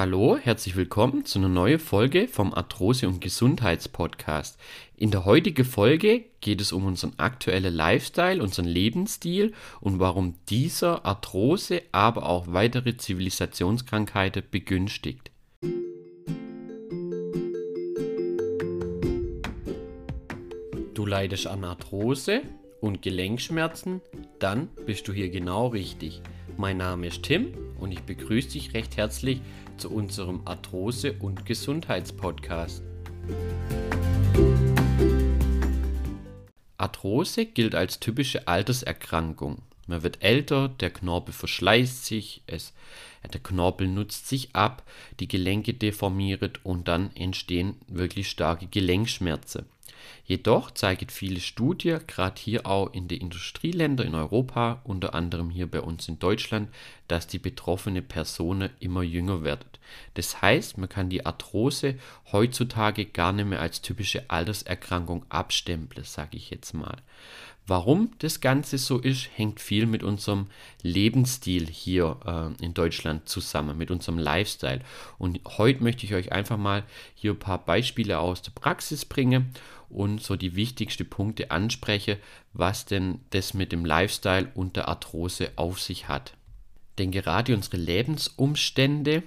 Hallo, herzlich willkommen zu einer neuen Folge vom Arthrose- und Gesundheitspodcast. In der heutigen Folge geht es um unseren aktuellen Lifestyle, unseren Lebensstil und warum dieser Arthrose, aber auch weitere Zivilisationskrankheiten begünstigt. Du leidest an Arthrose und Gelenkschmerzen? Dann bist du hier genau richtig. Mein Name ist Tim und ich begrüße dich recht herzlich zu unserem Arthrose- und Gesundheitspodcast. Arthrose gilt als typische Alterserkrankung. Man wird älter, der Knorpel verschleißt sich, es, der Knorpel nutzt sich ab, die Gelenke deformiert und dann entstehen wirklich starke Gelenkschmerzen. Jedoch zeigen viele Studien, gerade hier auch in den Industrieländern in Europa, unter anderem hier bei uns in Deutschland, dass die betroffene Person immer jünger wird. Das heißt, man kann die Arthrose heutzutage gar nicht mehr als typische Alterserkrankung abstempeln, sage ich jetzt mal. Warum das Ganze so ist, hängt viel mit unserem Lebensstil hier äh, in Deutschland zusammen, mit unserem Lifestyle. Und heute möchte ich euch einfach mal hier ein paar Beispiele aus der Praxis bringen und so die wichtigsten Punkte anspreche, was denn das mit dem Lifestyle und der Arthrose auf sich hat. Denn gerade unsere Lebensumstände,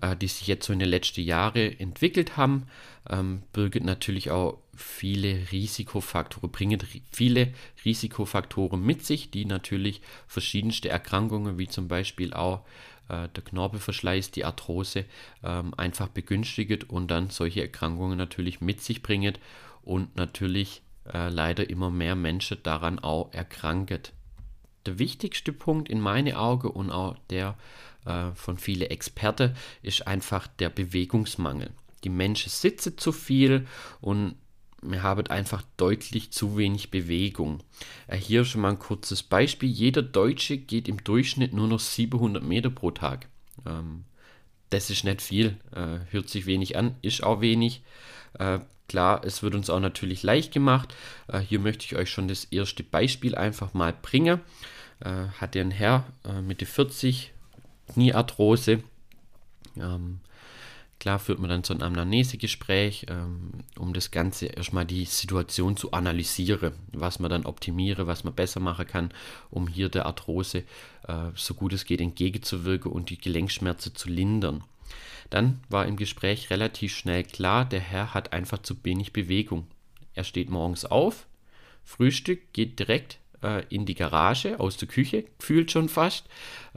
äh, die sich jetzt so in den letzten Jahren entwickelt haben, ähm, birgt natürlich auch viele Risikofaktoren, bringen viele Risikofaktoren mit sich, die natürlich verschiedenste Erkrankungen, wie zum Beispiel auch äh, der Knorpelverschleiß, die Arthrose, ähm, einfach begünstigt und dann solche Erkrankungen natürlich mit sich bringen und natürlich äh, leider immer mehr Menschen daran auch erkranken. Der wichtigste Punkt in meinen Augen und auch der äh, von vielen Experten ist einfach der Bewegungsmangel. Die Menschen sitzen zu viel und wir haben einfach deutlich zu wenig Bewegung. Äh, hier schon mal ein kurzes Beispiel. Jeder Deutsche geht im Durchschnitt nur noch 700 Meter pro Tag. Ähm, das ist nicht viel, äh, hört sich wenig an, ist auch wenig. Äh, klar, es wird uns auch natürlich leicht gemacht. Hier möchte ich euch schon das erste Beispiel einfach mal bringen. Hat ein Herr Mitte 40, Kniearthrose. Ähm, klar führt man dann so ein Anamnesegespräch, ähm, um das Ganze erstmal die Situation zu analysieren, was man dann optimiere, was man besser machen kann, um hier der Arthrose äh, so gut es geht entgegenzuwirken und die Gelenkschmerzen zu lindern. Dann war im Gespräch relativ schnell klar, der Herr hat einfach zu wenig Bewegung. Er steht morgens auf, Frühstück, geht direkt äh, in die Garage aus der Küche, fühlt schon fast,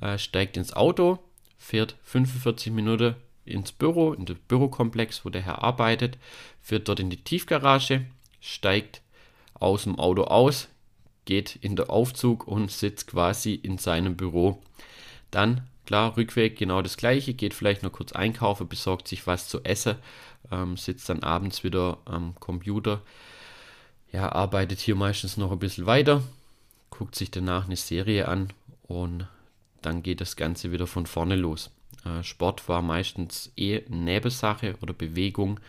äh, steigt ins Auto, fährt 45 Minuten ins Büro, in den Bürokomplex, wo der Herr arbeitet, fährt dort in die Tiefgarage, steigt aus dem Auto aus, geht in den Aufzug und sitzt quasi in seinem Büro. Dann Klar, Rückweg genau das gleiche, geht vielleicht noch kurz einkaufen, besorgt sich was zu essen, ähm, sitzt dann abends wieder am Computer, ja, arbeitet hier meistens noch ein bisschen weiter, guckt sich danach eine Serie an und dann geht das Ganze wieder von vorne los. Äh, Sport war meistens eh Nebensache oder Bewegung,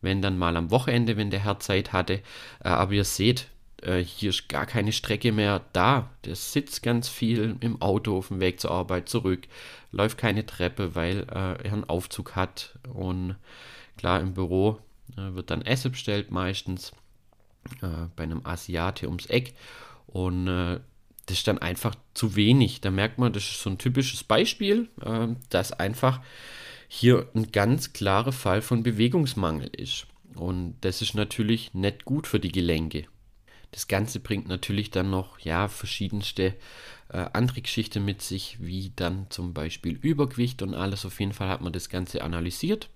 wenn dann mal am Wochenende, wenn der Herr Zeit hatte. Äh, aber ihr seht, äh, hier ist gar keine Strecke mehr da. Der sitzt ganz viel im Auto auf dem Weg zur Arbeit zurück, läuft keine Treppe, weil er einen Aufzug hat. Und klar, im Büro wird dann Essen bestellt meistens bei einem Asiate ums Eck. Und das ist dann einfach zu wenig. Da merkt man, das ist so ein typisches Beispiel, äh, dass einfach hier ein ganz klarer Fall von Bewegungsmangel ist. Und das ist natürlich nicht gut für die Gelenke. Das Ganze bringt natürlich dann noch ja, verschiedenste äh, andere Geschichten mit sich, wie dann zum Beispiel Übergewicht und alles. Auf jeden Fall hat man das Ganze analysiert,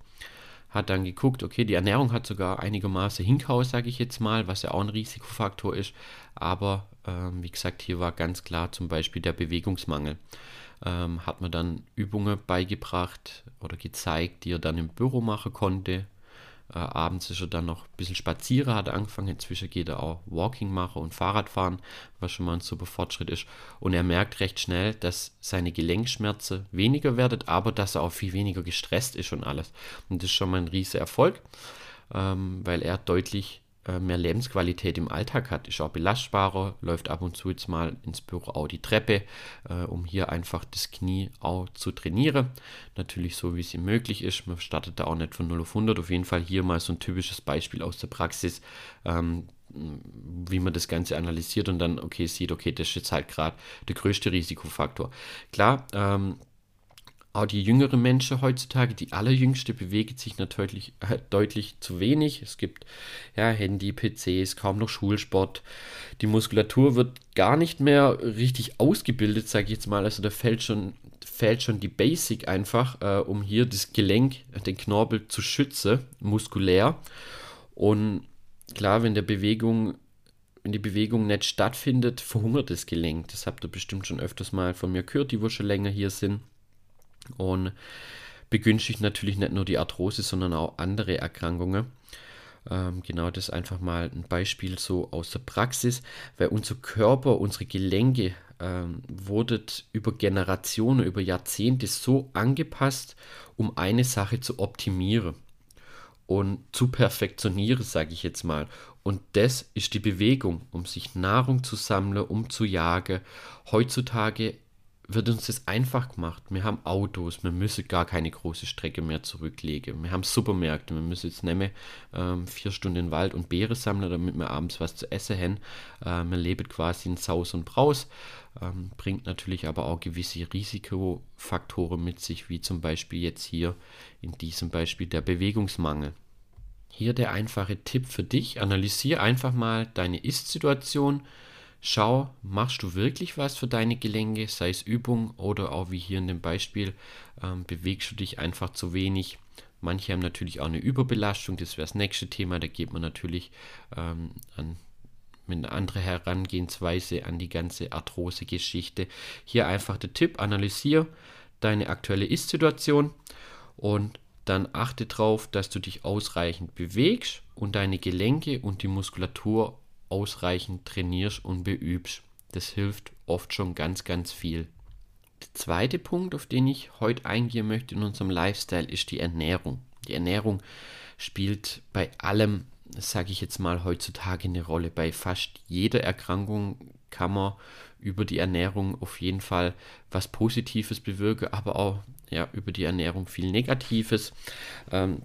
hat dann geguckt, okay, die Ernährung hat sogar einigermaßen hingehauen, sage ich jetzt mal, was ja auch ein Risikofaktor ist. Aber ähm, wie gesagt, hier war ganz klar zum Beispiel der Bewegungsmangel. Ähm, hat man dann Übungen beigebracht oder gezeigt, die er dann im Büro machen konnte, äh, abends ist er dann noch ein bisschen spazieren, hat angefangen. Inzwischen geht er auch Walking machen und Fahrrad fahren, was schon mal ein super Fortschritt ist. Und er merkt recht schnell, dass seine Gelenkschmerzen weniger werden, aber dass er auch viel weniger gestresst ist und alles. Und das ist schon mal ein riesiger Erfolg, ähm, weil er deutlich mehr Lebensqualität im Alltag hat, ist auch belastbarer, läuft ab und zu jetzt mal ins Büro auch die Treppe, äh, um hier einfach das Knie auch zu trainieren. Natürlich so, wie es ihm möglich ist. Man startet da auch nicht von 0 auf 100. Auf jeden Fall hier mal so ein typisches Beispiel aus der Praxis, ähm, wie man das Ganze analysiert und dann, okay, sieht, okay, das ist jetzt halt gerade der größte Risikofaktor. Klar, ähm, auch die jüngeren Menschen heutzutage, die allerjüngste bewegt sich natürlich äh, deutlich zu wenig. Es gibt ja Handy, PCs, kaum noch Schulsport. Die Muskulatur wird gar nicht mehr richtig ausgebildet, sage ich jetzt mal. Also da fällt schon, fällt schon die Basic einfach, äh, um hier das Gelenk, den Knorpel zu schützen, muskulär. Und klar, wenn der Bewegung wenn die Bewegung nicht stattfindet, verhungert das Gelenk. Das habt ihr bestimmt schon öfters mal von mir gehört, die wo schon länger hier sind und begünstigt natürlich nicht nur die Arthrose, sondern auch andere Erkrankungen. Ähm, genau das einfach mal ein Beispiel so aus der Praxis, weil unser Körper, unsere Gelenke ähm, wurden über Generationen, über Jahrzehnte so angepasst, um eine Sache zu optimieren und zu perfektionieren, sage ich jetzt mal. Und das ist die Bewegung, um sich Nahrung zu sammeln, um zu jagen. Heutzutage wird uns das einfach gemacht. Wir haben Autos, wir müssen gar keine große Strecke mehr zurücklegen. Wir haben Supermärkte, wir müssen jetzt nicht ähm, vier Stunden in Wald und Beere sammeln, damit wir abends was zu essen haben. Äh, wir leben quasi in Saus und Braus, ähm, bringt natürlich aber auch gewisse Risikofaktoren mit sich, wie zum Beispiel jetzt hier in diesem Beispiel der Bewegungsmangel. Hier der einfache Tipp für dich, analysiere einfach mal deine Ist-Situation, Schau, machst du wirklich was für deine Gelenke, sei es Übung oder auch wie hier in dem Beispiel, ähm, bewegst du dich einfach zu wenig. Manche haben natürlich auch eine Überbelastung, das wäre das nächste Thema, da geht man natürlich ähm, an, mit einer anderen Herangehensweise an die ganze Arthrose-Geschichte. Hier einfach der Tipp, analysiere deine aktuelle Ist-Situation und dann achte darauf, dass du dich ausreichend bewegst und deine Gelenke und die Muskulatur ausreichend trainierst und beübst. Das hilft oft schon ganz, ganz viel. Der zweite Punkt, auf den ich heute eingehen möchte in unserem Lifestyle, ist die Ernährung. Die Ernährung spielt bei allem, sage ich jetzt mal, heutzutage eine Rolle. Bei fast jeder Erkrankung kann man über die Ernährung auf jeden Fall was Positives bewirken, aber auch ja, über die Ernährung viel Negatives. Ähm,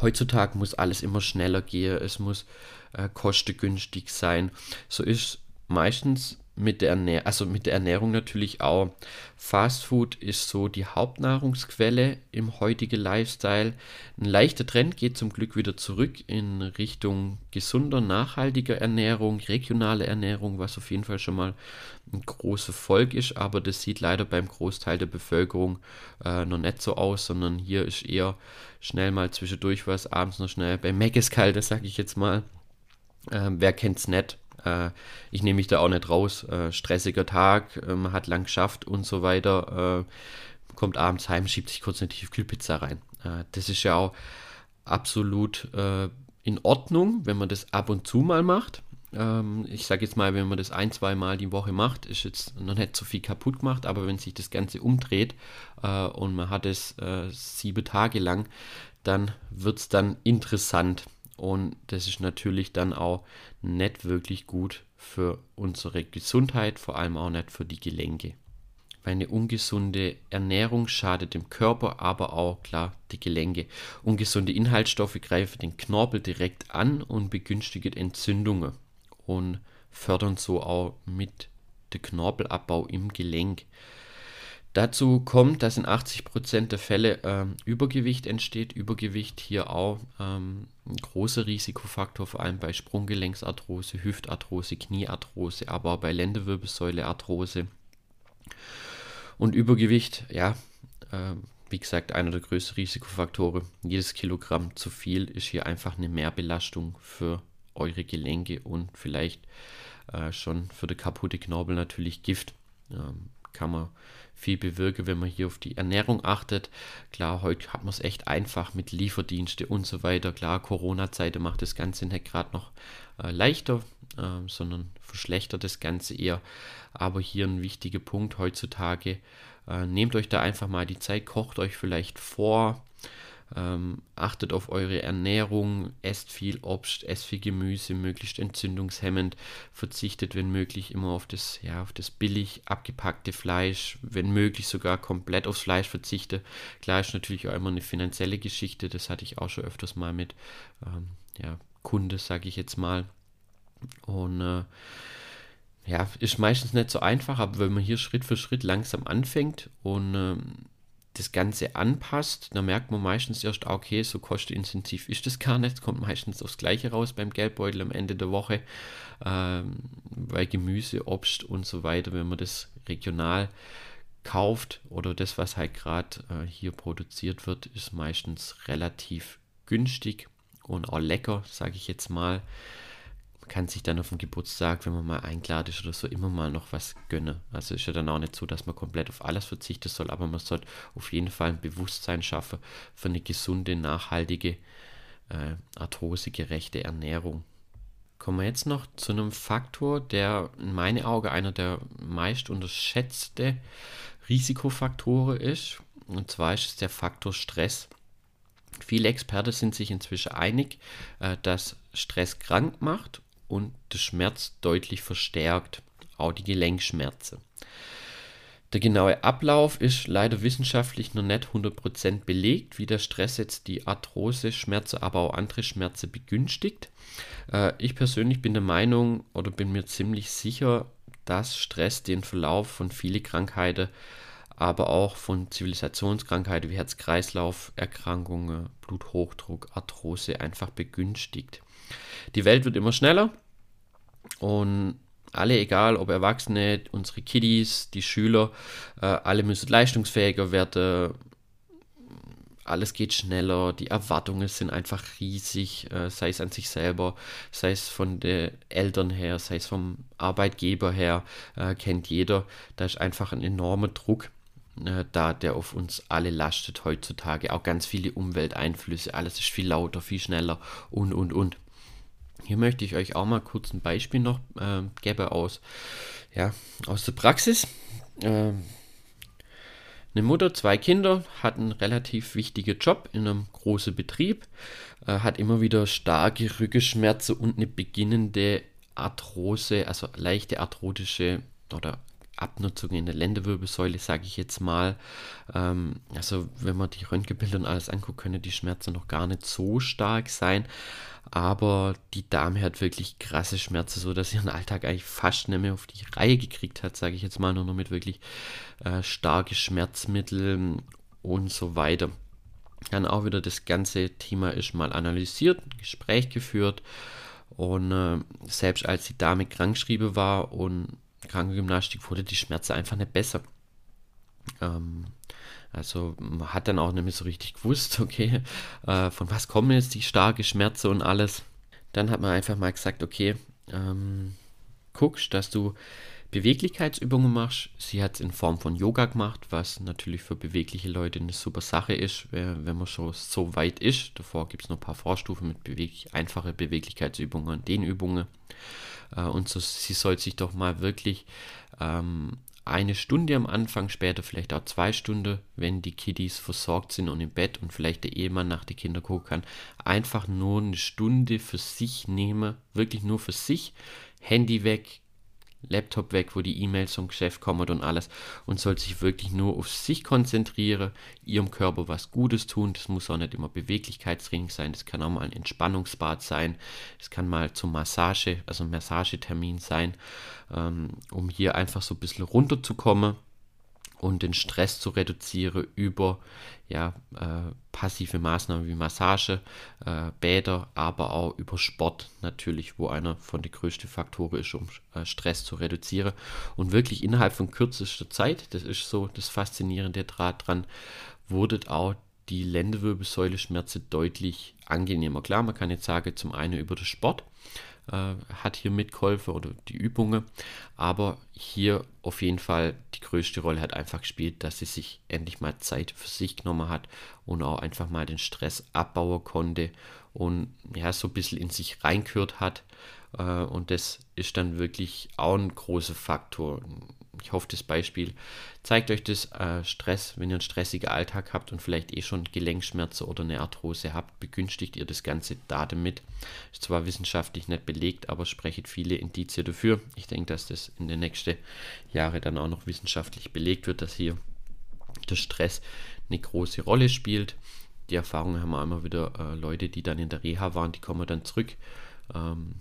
heutzutage muss alles immer schneller gehen, es muss äh, kostengünstig sein. So ist meistens mit der, Ernähr also mit der Ernährung natürlich auch. Fast Food ist so die Hauptnahrungsquelle im heutigen Lifestyle. Ein leichter Trend geht zum Glück wieder zurück in Richtung gesunder, nachhaltiger Ernährung, regionale Ernährung, was auf jeden Fall schon mal ein großer Volk ist, aber das sieht leider beim Großteil der Bevölkerung äh, noch nicht so aus, sondern hier ist eher schnell mal zwischendurch was, abends noch schnell bei Mac ist kalt, das sage ich jetzt mal. Äh, wer kennt's nicht? Äh, ich nehme mich da auch nicht raus. Äh, stressiger Tag, äh, man hat lang geschafft und so weiter. Äh, kommt abends heim, schiebt sich kurz eine Tiefkühlpizza rein. Äh, das ist ja auch absolut in Ordnung, wenn man das ab und zu mal macht. Ähm, ich sage jetzt mal, wenn man das ein, zwei Mal die Woche macht, ist jetzt noch nicht so viel kaputt gemacht, aber wenn sich das Ganze umdreht und man hat es sieben Tage lang, dann wird es dann interessant. Und das ist natürlich dann auch nicht wirklich gut für unsere Gesundheit, vor allem auch nicht für die Gelenke. Weil eine ungesunde Ernährung schadet dem Körper, aber auch klar die Gelenke. Ungesunde Inhaltsstoffe greifen den Knorpel direkt an und begünstigen Entzündungen und fördern so auch mit den Knorpelabbau im Gelenk. Dazu kommt, dass in 80% der Fälle ähm, Übergewicht entsteht. Übergewicht hier auch ähm, ein großer Risikofaktor, vor allem bei Sprunggelenksarthrose, Hüftarthrose, Kniearthrose, aber auch bei Lendenwirbelsäulearthrose. Und Übergewicht, ja, äh, wie gesagt, einer der größten Risikofaktoren. Jedes Kilogramm zu viel ist hier einfach eine Mehrbelastung für eure Gelenke und vielleicht äh, schon für den kaputte Knorpel natürlich Gift. Ähm, kann man viel bewirken, wenn man hier auf die Ernährung achtet. Klar, heute hat man es echt einfach mit Lieferdienste und so weiter. Klar, Corona-Zeiten macht das Ganze nicht gerade noch äh, leichter, äh, sondern verschlechtert das Ganze eher. Aber hier ein wichtiger Punkt heutzutage. Äh, nehmt euch da einfach mal die Zeit, kocht euch vielleicht vor. Ähm, achtet auf eure Ernährung, esst viel Obst, esst viel Gemüse, möglichst entzündungshemmend, verzichtet, wenn möglich, immer auf das, ja, auf das billig abgepackte Fleisch, wenn möglich sogar komplett aufs Fleisch verzichte. Klar ist natürlich auch immer eine finanzielle Geschichte, das hatte ich auch schon öfters mal mit ähm, ja, Kunde, sage ich jetzt mal. Und äh, ja, ist meistens nicht so einfach, aber wenn man hier Schritt für Schritt langsam anfängt und ähm, das Ganze anpasst, dann merkt man meistens erst, ah, okay, so kostenintensiv ist das gar nicht, kommt meistens aufs Gleiche raus beim Geldbeutel am Ende der Woche, ähm, weil Gemüse, Obst und so weiter, wenn man das regional kauft oder das, was halt gerade äh, hier produziert wird, ist meistens relativ günstig und auch lecker, sage ich jetzt mal kann sich dann auf dem Geburtstag, wenn man mal eingeladen ist oder so, immer mal noch was gönnen. Also ist ja dann auch nicht so, dass man komplett auf alles verzichten soll, aber man sollte auf jeden Fall ein Bewusstsein schaffen für eine gesunde, nachhaltige, äh, arthrosegerechte Ernährung. Kommen wir jetzt noch zu einem Faktor, der in meinen Augen einer der meist unterschätzte Risikofaktoren ist. Und zwar ist es der Faktor Stress. Viele Experten sind sich inzwischen einig, äh, dass Stress krank macht und der Schmerz deutlich verstärkt, auch die Gelenkschmerzen. Der genaue Ablauf ist leider wissenschaftlich noch nicht 100% belegt, wie der Stress jetzt die Arthrose-Schmerzen, aber auch andere Schmerzen begünstigt. Äh, ich persönlich bin der Meinung oder bin mir ziemlich sicher, dass Stress den Verlauf von vielen Krankheiten, aber auch von Zivilisationskrankheiten wie Herz-Kreislauf-Erkrankungen, Bluthochdruck, Arthrose einfach begünstigt. Die Welt wird immer schneller und alle, egal ob Erwachsene, unsere Kiddies, die Schüler, äh, alle müssen leistungsfähiger werden. Alles geht schneller, die Erwartungen sind einfach riesig, äh, sei es an sich selber, sei es von den Eltern her, sei es vom Arbeitgeber her, äh, kennt jeder. Da ist einfach ein enormer Druck äh, da, der auf uns alle lastet heutzutage. Auch ganz viele Umwelteinflüsse, alles ist viel lauter, viel schneller und, und, und. Hier möchte ich euch auch mal kurz ein Beispiel noch äh, geben aus, ja, aus der Praxis. Äh, eine Mutter, zwei Kinder, hat einen relativ wichtigen Job in einem großen Betrieb, äh, hat immer wieder starke Rückenschmerzen und eine beginnende Arthrose, also leichte arthrotische oder Abnutzung in der Lendenwirbelsäule, sage ich jetzt mal. Ähm, also wenn man die Röntgenbilder und alles anguckt, können die Schmerzen noch gar nicht so stark sein. Aber die Dame hat wirklich krasse Schmerzen, so dass sie ihren Alltag eigentlich fast nicht mehr auf die Reihe gekriegt hat, sage ich jetzt mal, nur noch mit wirklich äh, starke Schmerzmittel und so weiter. Dann auch wieder das ganze Thema ist mal analysiert, ein Gespräch geführt und äh, selbst als die Dame krankgeschrieben war und Krankengymnastik wurde die Schmerzen einfach nicht besser. Ähm, also man hat dann auch nicht mehr so richtig gewusst, okay, äh, von was kommen jetzt die starke Schmerzen und alles. Dann hat man einfach mal gesagt, okay, ähm, guckst, dass du Beweglichkeitsübungen machst. Sie hat es in Form von Yoga gemacht, was natürlich für bewegliche Leute eine super Sache ist, wenn man schon so weit ist. Davor gibt es noch ein paar Vorstufen mit beweglich, einfache Beweglichkeitsübungen, Dehnübungen. Äh, und so, sie soll sich doch mal wirklich ähm, eine Stunde am Anfang, später vielleicht auch zwei Stunden, wenn die Kiddies versorgt sind und im Bett und vielleicht der Ehemann nach den Kindern gucken kann, einfach nur eine Stunde für sich nehmen, wirklich nur für sich, Handy weg, Laptop weg, wo die E-Mails zum Geschäft kommen und alles und soll sich wirklich nur auf sich konzentrieren, ihrem Körper was Gutes tun. Das muss auch nicht immer Beweglichkeitstraining sein, das kann auch mal ein Entspannungsbad sein, es kann mal zum Massage, also Massagetermin sein, ähm, um hier einfach so ein bisschen runterzukommen und den Stress zu reduzieren über ja, äh, passive Maßnahmen wie Massage, äh, Bäder, aber auch über Sport natürlich, wo einer von den größten Faktoren ist, um äh, Stress zu reduzieren. Und wirklich innerhalb von kürzester Zeit, das ist so das Faszinierende Draht dran, wurde auch die Lendenwirbelsäule-Schmerze deutlich angenehmer. Klar, man kann jetzt sagen, zum einen über den Sport, äh, hat hier mitgeholfen oder die Übungen. Aber hier auf jeden Fall die größte Rolle hat einfach gespielt, dass sie sich endlich mal Zeit für sich genommen hat und auch einfach mal den Stress abbauen konnte und ja, so ein bisschen in sich reinkürt hat. Äh, und das ist dann wirklich auch ein großer Faktor. Ich hoffe, das Beispiel zeigt euch das äh, Stress, wenn ihr einen stressigen Alltag habt und vielleicht eh schon Gelenkschmerzen oder eine Arthrose habt, begünstigt ihr das Ganze da damit. Ist zwar wissenschaftlich nicht belegt, aber sprechen viele Indizien dafür. Ich denke, dass das in den nächsten Jahren dann auch noch wissenschaftlich belegt wird, dass hier der Stress eine große Rolle spielt. Die Erfahrung haben wir immer wieder äh, Leute, die dann in der Reha waren, die kommen dann zurück, ähm,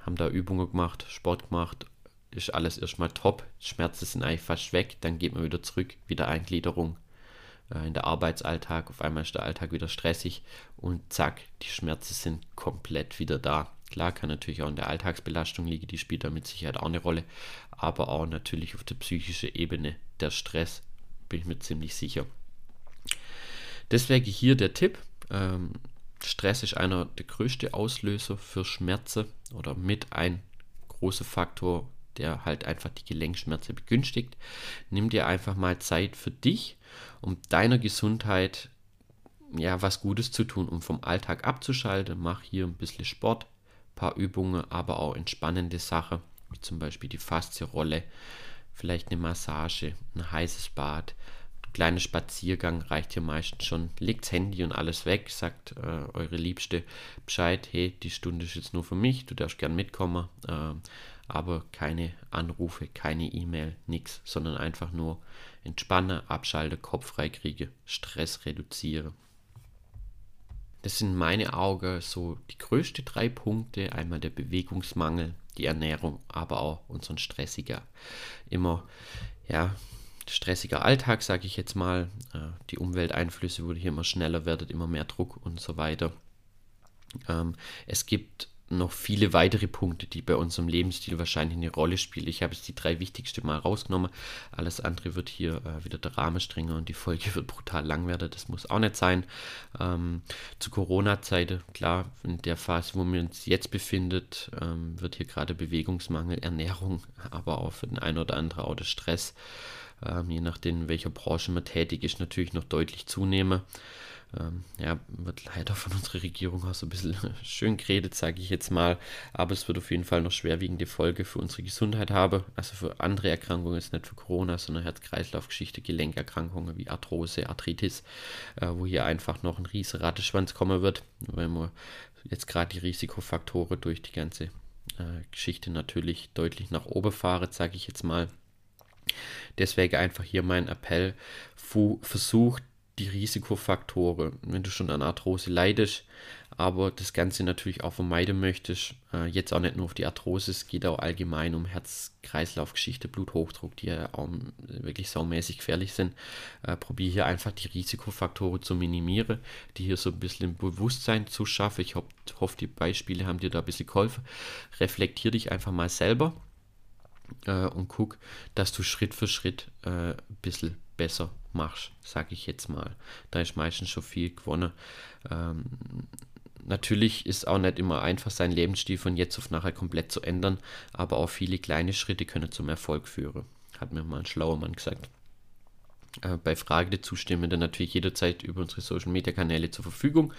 haben da Übungen gemacht, Sport gemacht ist alles erstmal top, Schmerzen sind eigentlich fast weg, dann geht man wieder zurück, wieder Eingliederung äh, in der Arbeitsalltag, auf einmal ist der Alltag wieder stressig und zack, die Schmerzen sind komplett wieder da. Klar kann natürlich auch in der Alltagsbelastung liegen, die spielt da mit Sicherheit auch eine Rolle, aber auch natürlich auf der psychischen Ebene der Stress, bin ich mir ziemlich sicher. Deswegen hier der Tipp. Ähm, Stress ist einer der größten Auslöser für Schmerzen oder mit ein großer Faktor der halt einfach die Gelenkschmerzen begünstigt. Nimm dir einfach mal Zeit für dich, um deiner Gesundheit ja was Gutes zu tun, um vom Alltag abzuschalten. Mach hier ein bisschen Sport, paar Übungen, aber auch entspannende Sachen, wie zum Beispiel die Faszienrolle, vielleicht eine Massage, ein heißes Bad, kleiner Spaziergang reicht hier meistens schon. Legt das Handy und alles weg, sagt äh, eure Liebste Bescheid, hey, die Stunde ist jetzt nur für mich, du darfst gern mitkommen. Äh, aber keine Anrufe, keine E-Mail, nichts, sondern einfach nur entspanne, abschalte, Kopf frei kriege, Stress reduziere. Das sind meine Augen so die größten drei Punkte. Einmal der Bewegungsmangel, die Ernährung, aber auch unseren stressiger, immer, ja, stressiger Alltag, sage ich jetzt mal. Äh, die Umwelteinflüsse, wo hier immer schneller werdet, immer mehr Druck und so weiter. Ähm, es gibt noch viele weitere Punkte, die bei unserem Lebensstil wahrscheinlich eine Rolle spielen. Ich habe jetzt die drei wichtigsten mal rausgenommen. Alles andere wird hier äh, wieder der Rahmen strenger und die Folge wird brutal lang werden. Das muss auch nicht sein. Ähm, zu Corona-Zeiten, klar, in der Phase, wo wir uns jetzt befindet, ähm, wird hier gerade Bewegungsmangel, Ernährung, aber auch für den einen oder anderen auch der Stress, ähm, je nachdem, in welcher Branche man tätig ist, natürlich noch deutlich zunehmen ähm, ja, wird leider von unserer Regierung auch so ein bisschen schön geredet, sage ich jetzt mal. Aber es wird auf jeden Fall noch schwerwiegende Folge für unsere Gesundheit haben. Also für andere Erkrankungen, ist nicht für Corona, sondern Herz-Kreislauf-Geschichte, Gelenkerkrankungen wie Arthrose, Arthritis, äh, wo hier einfach noch ein riesiger Ratteschwanz kommen wird, weil man jetzt gerade die Risikofaktoren durch die ganze äh, Geschichte natürlich deutlich nach oben fahren, sage ich jetzt mal. Deswegen einfach hier mein Appell, versucht die Risikofaktoren, wenn du schon an Arthrose leidest, aber das Ganze natürlich auch vermeiden möchtest, äh, jetzt auch nicht nur auf die Arthrose, es geht auch allgemein um Herz-Kreislauf-Geschichte, Bluthochdruck, die ja auch wirklich saumäßig gefährlich sind. Äh, probiere hier einfach die Risikofaktoren zu minimieren, die hier so ein bisschen Bewusstsein zu schaffen. Ich hoffe, hoff, die Beispiele haben dir da ein bisschen geholfen. Reflektier dich einfach mal selber äh, und guck, dass du Schritt für Schritt äh, ein bisschen besser machst, sage ich jetzt mal. Da ist meistens schon viel gewonnen. Ähm, natürlich ist auch nicht immer einfach, seinen Lebensstil von jetzt auf nachher komplett zu ändern, aber auch viele kleine Schritte können zum Erfolg führen. Hat mir mal ein schlauer Mann gesagt. Äh, bei Frage dazu stehen wir dann natürlich jederzeit über unsere Social Media Kanäle zur Verfügung.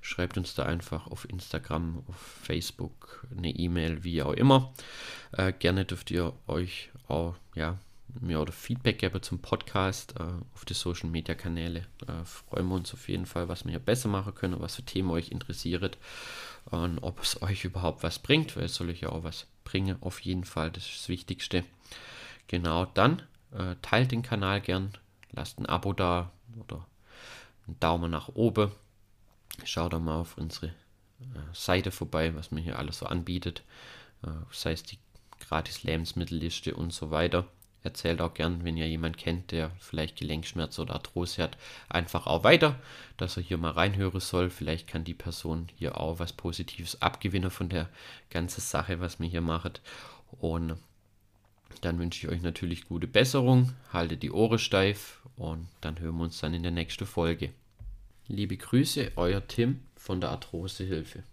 Schreibt uns da einfach auf Instagram, auf Facebook, eine E-Mail, wie auch immer. Äh, gerne dürft ihr euch auch ja, mir oder Feedback geben zum Podcast äh, auf die Social Media Kanäle. Äh, freuen wir uns auf jeden Fall, was wir hier besser machen können, was für Themen euch interessiert und ob es euch überhaupt was bringt, weil es soll euch ja auch was bringen, auf jeden Fall, das ist das Wichtigste. Genau, dann äh, teilt den Kanal gern, lasst ein Abo da oder einen Daumen nach oben. Schaut doch mal auf unsere äh, Seite vorbei, was mir hier alles so anbietet, äh, sei es die gratis Lebensmittelliste und so weiter. Erzählt auch gern, wenn ihr jemanden kennt, der vielleicht Gelenkschmerz oder Arthrose hat, einfach auch weiter, dass er hier mal reinhören soll. Vielleicht kann die Person hier auch was Positives abgewinnen von der ganzen Sache, was mir hier macht. Und dann wünsche ich euch natürlich gute Besserung, haltet die Ohren steif und dann hören wir uns dann in der nächsten Folge. Liebe Grüße, euer Tim von der Arthrosehilfe.